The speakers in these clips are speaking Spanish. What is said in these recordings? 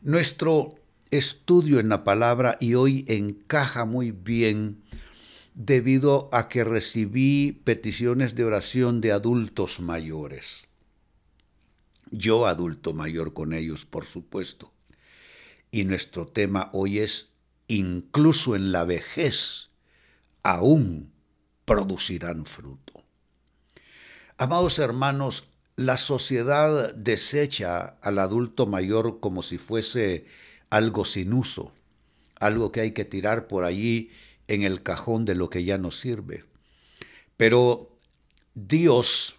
Nuestro estudio en la palabra y hoy encaja muy bien debido a que recibí peticiones de oración de adultos mayores. Yo adulto mayor con ellos, por supuesto. Y nuestro tema hoy es, incluso en la vejez, aún producirán fruto. Amados hermanos, la sociedad desecha al adulto mayor como si fuese algo sin uso, algo que hay que tirar por allí en el cajón de lo que ya no sirve. Pero Dios,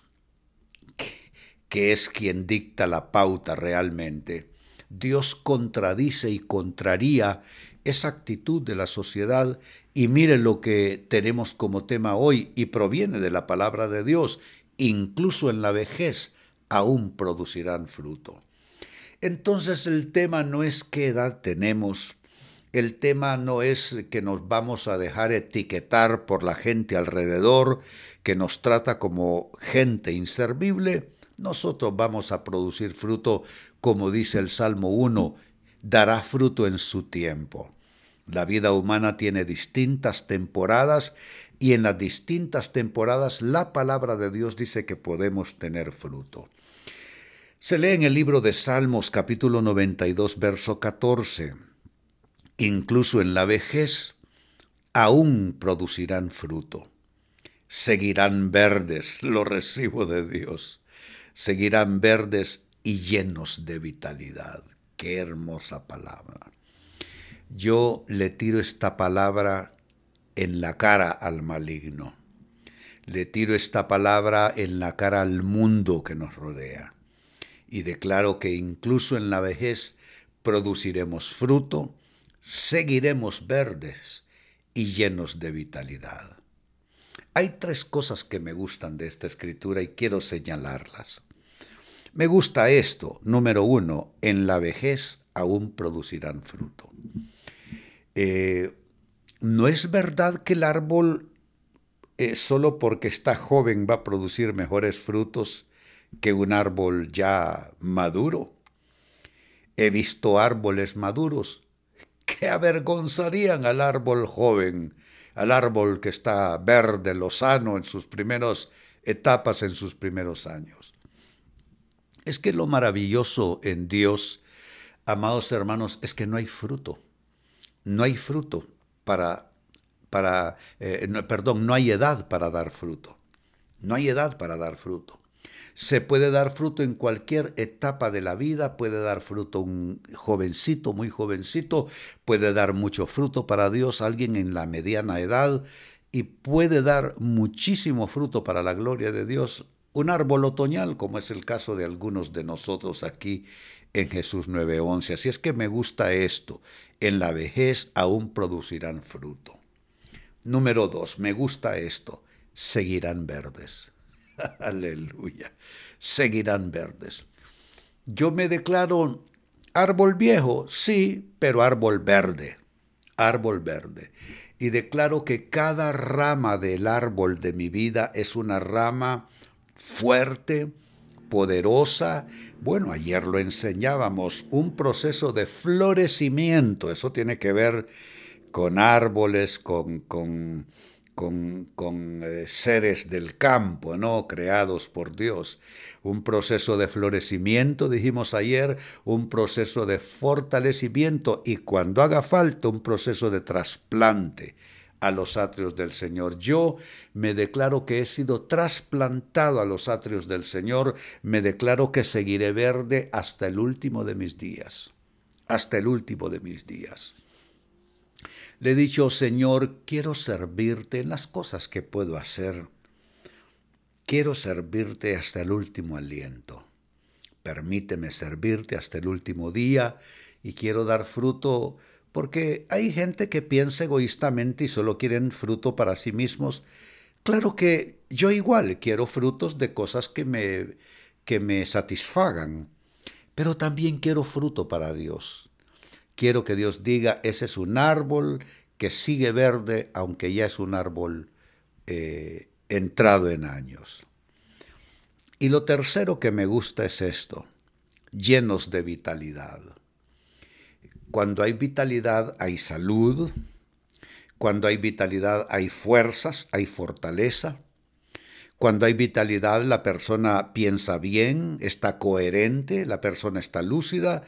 que es quien dicta la pauta realmente, Dios contradice y contraría esa actitud de la sociedad y mire lo que tenemos como tema hoy y proviene de la palabra de Dios incluso en la vejez, aún producirán fruto. Entonces el tema no es qué edad tenemos, el tema no es que nos vamos a dejar etiquetar por la gente alrededor, que nos trata como gente inservible. Nosotros vamos a producir fruto, como dice el Salmo 1, dará fruto en su tiempo. La vida humana tiene distintas temporadas y en las distintas temporadas la palabra de Dios dice que podemos tener fruto. Se lee en el libro de Salmos capítulo 92 verso 14. Incluso en la vejez aún producirán fruto. Seguirán verdes, lo recibo de Dios. Seguirán verdes y llenos de vitalidad. Qué hermosa palabra. Yo le tiro esta palabra en la cara al maligno. Le tiro esta palabra en la cara al mundo que nos rodea. Y declaro que incluso en la vejez produciremos fruto, seguiremos verdes y llenos de vitalidad. Hay tres cosas que me gustan de esta escritura y quiero señalarlas. Me gusta esto, número uno, en la vejez aún producirán fruto. Eh, no es verdad que el árbol eh, solo porque está joven va a producir mejores frutos que un árbol ya maduro. He visto árboles maduros que avergonzarían al árbol joven, al árbol que está verde, lozano en sus primeras etapas, en sus primeros años. Es que lo maravilloso en Dios, amados hermanos, es que no hay fruto. No hay fruto para, para eh, perdón, no hay edad para dar fruto. No hay edad para dar fruto. Se puede dar fruto en cualquier etapa de la vida, puede dar fruto un jovencito, muy jovencito, puede dar mucho fruto para Dios alguien en la mediana edad y puede dar muchísimo fruto para la gloria de Dios un árbol otoñal, como es el caso de algunos de nosotros aquí en Jesús 9:11. Así es que me gusta esto. En la vejez aún producirán fruto. Número dos, me gusta esto. Seguirán verdes. Aleluya. Seguirán verdes. Yo me declaro árbol viejo, sí, pero árbol verde. Árbol verde. Y declaro que cada rama del árbol de mi vida es una rama fuerte, poderosa. Bueno, ayer lo enseñábamos, un proceso de florecimiento. Eso tiene que ver con árboles, con, con, con, eh, seres del campo, ¿no? Creados por Dios. Un proceso de florecimiento, dijimos ayer, un proceso de fortalecimiento y cuando haga falta un proceso de trasplante a los atrios del Señor. Yo me declaro que he sido trasplantado a los atrios del Señor, me declaro que seguiré verde hasta el último de mis días, hasta el último de mis días. Le he dicho, Señor, quiero servirte en las cosas que puedo hacer. Quiero servirte hasta el último aliento. Permíteme servirte hasta el último día y quiero dar fruto porque hay gente que piensa egoístamente y solo quieren fruto para sí mismos. Claro que yo igual quiero frutos de cosas que me, que me satisfagan, pero también quiero fruto para Dios. Quiero que Dios diga, ese es un árbol que sigue verde, aunque ya es un árbol eh, entrado en años. Y lo tercero que me gusta es esto, llenos de vitalidad. Cuando hay vitalidad hay salud, cuando hay vitalidad hay fuerzas, hay fortaleza. Cuando hay vitalidad la persona piensa bien, está coherente, la persona está lúcida.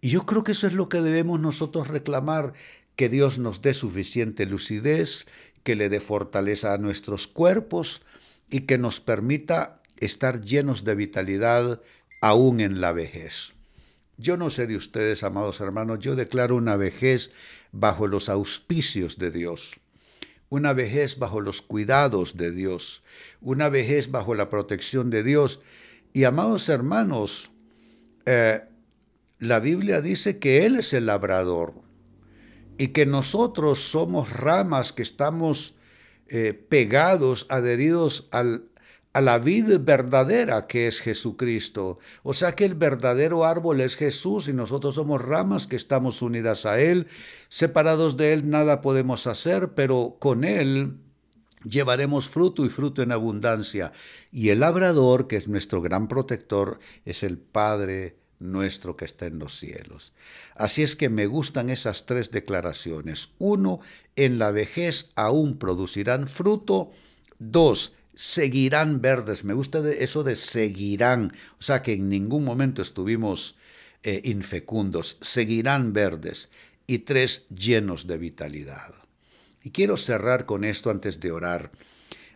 Y yo creo que eso es lo que debemos nosotros reclamar, que Dios nos dé suficiente lucidez, que le dé fortaleza a nuestros cuerpos y que nos permita estar llenos de vitalidad aún en la vejez. Yo no sé de ustedes, amados hermanos, yo declaro una vejez bajo los auspicios de Dios, una vejez bajo los cuidados de Dios, una vejez bajo la protección de Dios. Y amados hermanos, eh, la Biblia dice que Él es el labrador y que nosotros somos ramas que estamos eh, pegados, adheridos al, a la vida verdadera que es Jesucristo. O sea que el verdadero árbol es Jesús y nosotros somos ramas que estamos unidas a Él. Separados de Él nada podemos hacer, pero con Él llevaremos fruto y fruto en abundancia. Y el labrador, que es nuestro gran protector, es el Padre nuestro que está en los cielos. Así es que me gustan esas tres declaraciones. Uno, en la vejez aún producirán fruto. Dos, seguirán verdes. Me gusta eso de seguirán, o sea que en ningún momento estuvimos eh, infecundos, seguirán verdes. Y tres, llenos de vitalidad. Y quiero cerrar con esto antes de orar.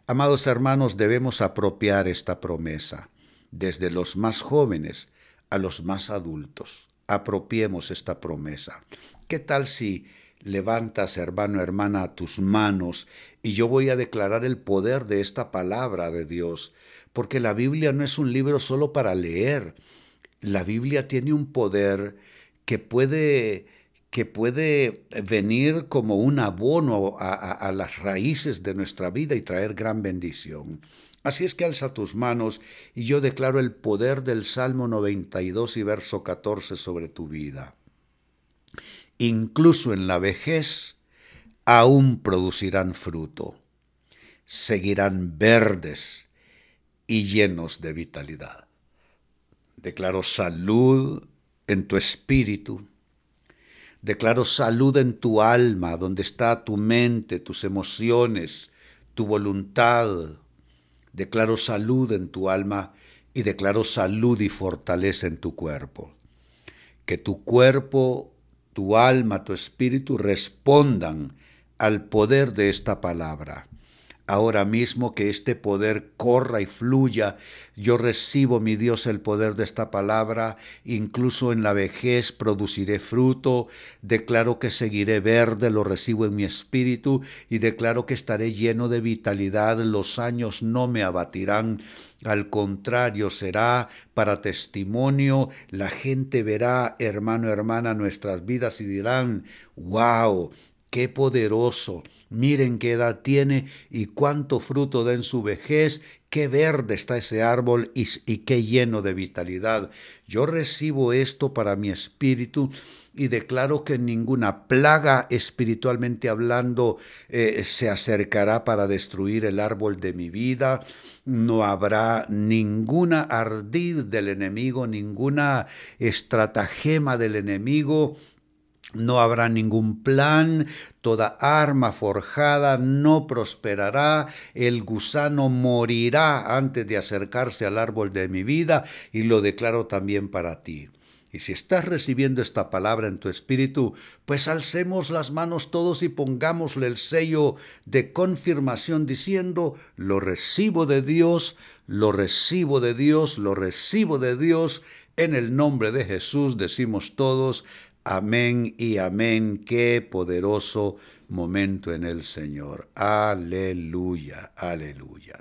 Amados hermanos, debemos apropiar esta promesa, desde los más jóvenes a los más adultos. Apropiemos esta promesa. ¿Qué tal si levantas, hermano, hermana, tus manos y yo voy a declarar el poder de esta palabra de Dios, porque la Biblia no es un libro solo para leer. La Biblia tiene un poder que puede que puede venir como un abono a, a, las raíces de nuestra vida y traer gran bendición. Así es que alza tus manos y yo declaro el poder del Salmo 92 y verso 14 sobre tu vida incluso en la vejez, aún producirán fruto, seguirán verdes y llenos de vitalidad. Declaro salud en tu espíritu, declaro salud en tu alma, donde está tu mente, tus emociones, tu voluntad. Declaro salud en tu alma y declaro salud y fortaleza en tu cuerpo. Que tu cuerpo tu alma, tu espíritu respondan al poder de esta palabra. Ahora mismo que este poder corra y fluya, yo recibo, mi Dios, el poder de esta palabra, incluso en la vejez produciré fruto, declaro que seguiré verde, lo recibo en mi espíritu y declaro que estaré lleno de vitalidad, los años no me abatirán, al contrario, será para testimonio, la gente verá, hermano, hermana, nuestras vidas y dirán, wow, qué poderoso, miren qué edad tiene y cuánto fruto da en su vejez, qué verde está ese árbol y, qué lleno de vitalidad. Yo recibo esto para mi espíritu y declaro que ninguna plaga espiritualmente hablando eh, se acercará para destruir el árbol de mi vida. No habrá ninguna ardid del enemigo, ninguna estratagema del enemigo no habrá ningún plan, toda arma forjada no prosperará, el gusano morirá antes de acercarse al árbol de mi vida y lo declaro también para ti. Y si estás recibiendo esta palabra en tu espíritu, pues alcemos las manos todos y pongámosle el sello de confirmación diciendo, lo recibo de Dios, lo recibo de Dios, lo recibo de Dios. En el nombre de Jesús decimos todos, Amén y amén. Qué poderoso momento en el Señor. Aleluya, aleluya.